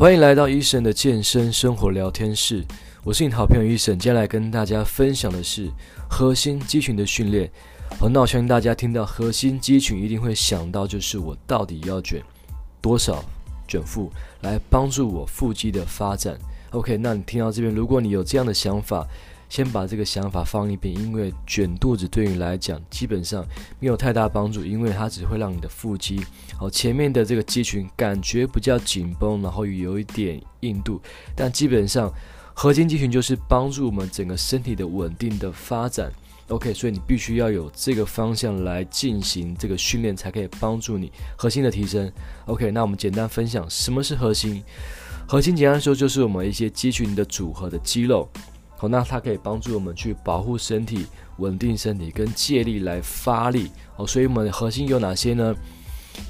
欢迎来到医生的健身生活聊天室，我是你的好朋友医生。接下来跟大家分享的是核心肌群的训练。好，那我相信大家听到核心肌群一定会想到，就是我到底要卷多少卷腹来帮助我腹肌的发展。OK，那你听到这边，如果你有这样的想法，先把这个想法放一边，因为卷肚子对你来讲基本上没有太大帮助，因为它只会让你的腹肌，好，前面的这个肌群感觉比较紧绷，然后有一点硬度，但基本上核心肌群就是帮助我们整个身体的稳定的发展。OK，所以你必须要有这个方向来进行这个训练，才可以帮助你核心的提升。OK，那我们简单分享什么是核心？核心简单说就是我们一些肌群的组合的肌肉。好，那它可以帮助我们去保护身体、稳定身体跟借力来发力。哦，所以我们的核心有哪些呢？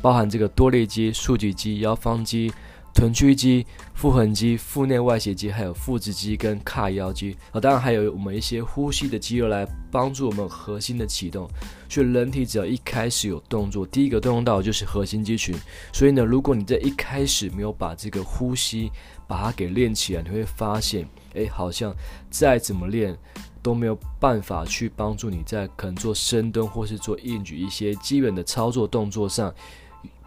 包含这个多裂肌、竖脊肌、腰方肌。臀屈肌、腹横肌、腹内外斜肌，还有腹直肌跟髂腰肌啊，当然还有我们一些呼吸的肌肉来帮助我们核心的启动。所以人体只要一开始有动作，第一个动用到的就是核心肌群。所以呢，如果你在一开始没有把这个呼吸把它给练起来，你会发现，哎，好像再怎么练都没有办法去帮助你在可能做深蹲或是做硬举一些基本的操作动作上。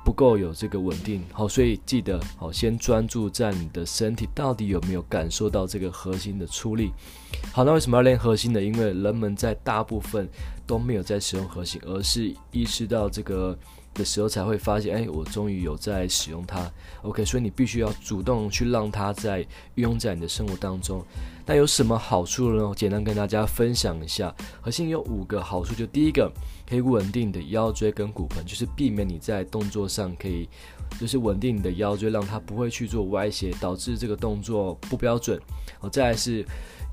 不够有这个稳定，好，所以记得好，先专注在你的身体到底有没有感受到这个核心的出力。好，那为什么要练核心呢？因为人们在大部分都没有在使用核心，而是意识到这个的时候才会发现，哎，我终于有在使用它。OK，所以你必须要主动去让它在运用在你的生活当中。那有什么好处呢？简单跟大家分享一下，核心有五个好处，就第一个。可以稳定你的腰椎跟骨盆，就是避免你在动作上可以，就是稳定你的腰椎，让它不会去做歪斜，导致这个动作不标准。好，再来是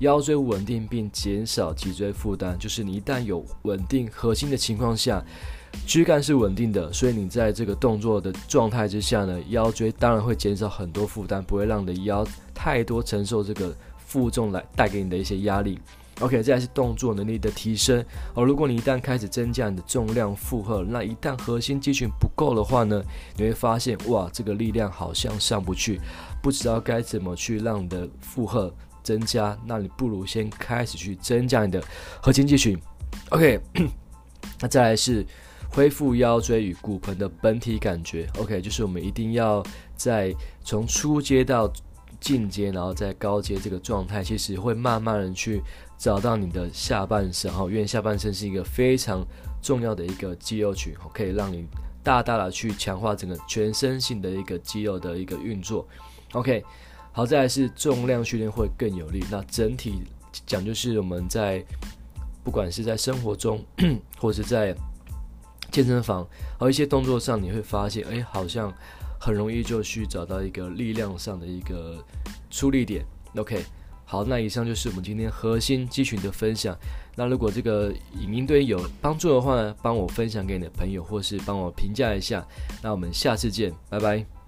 腰椎稳定并减少脊椎负担，就是你一旦有稳定核心的情况下，躯干是稳定的，所以你在这个动作的状态之下呢，腰椎当然会减少很多负担，不会让你的腰太多承受这个负重来带给你的一些压力。OK，这还是动作能力的提升哦。如果你一旦开始增加你的重量负荷，那一旦核心肌群不够的话呢，你会发现哇，这个力量好像上不去，不知道该怎么去让你的负荷增加。那你不如先开始去增加你的核心肌群。OK，那再来是恢复腰椎与骨盆的本体感觉。OK，就是我们一定要在从初阶到进阶，然后再高阶这个状态，其实会慢慢的去。找到你的下半身哈，因为下半身是一个非常重要的一个肌肉群，可以让你大大的去强化整个全身性的一个肌肉的一个运作。OK，好，再来是重量训练会更有力。那整体讲就是我们在不管是在生活中，或者是在健身房，还有一些动作上，你会发现，哎，好像很容易就去找到一个力量上的一个出力点。OK。好，那以上就是我们今天核心肌群的分享。那如果这个影音对你有帮助的话呢，帮我分享给你的朋友，或是帮我评价一下。那我们下次见，拜拜。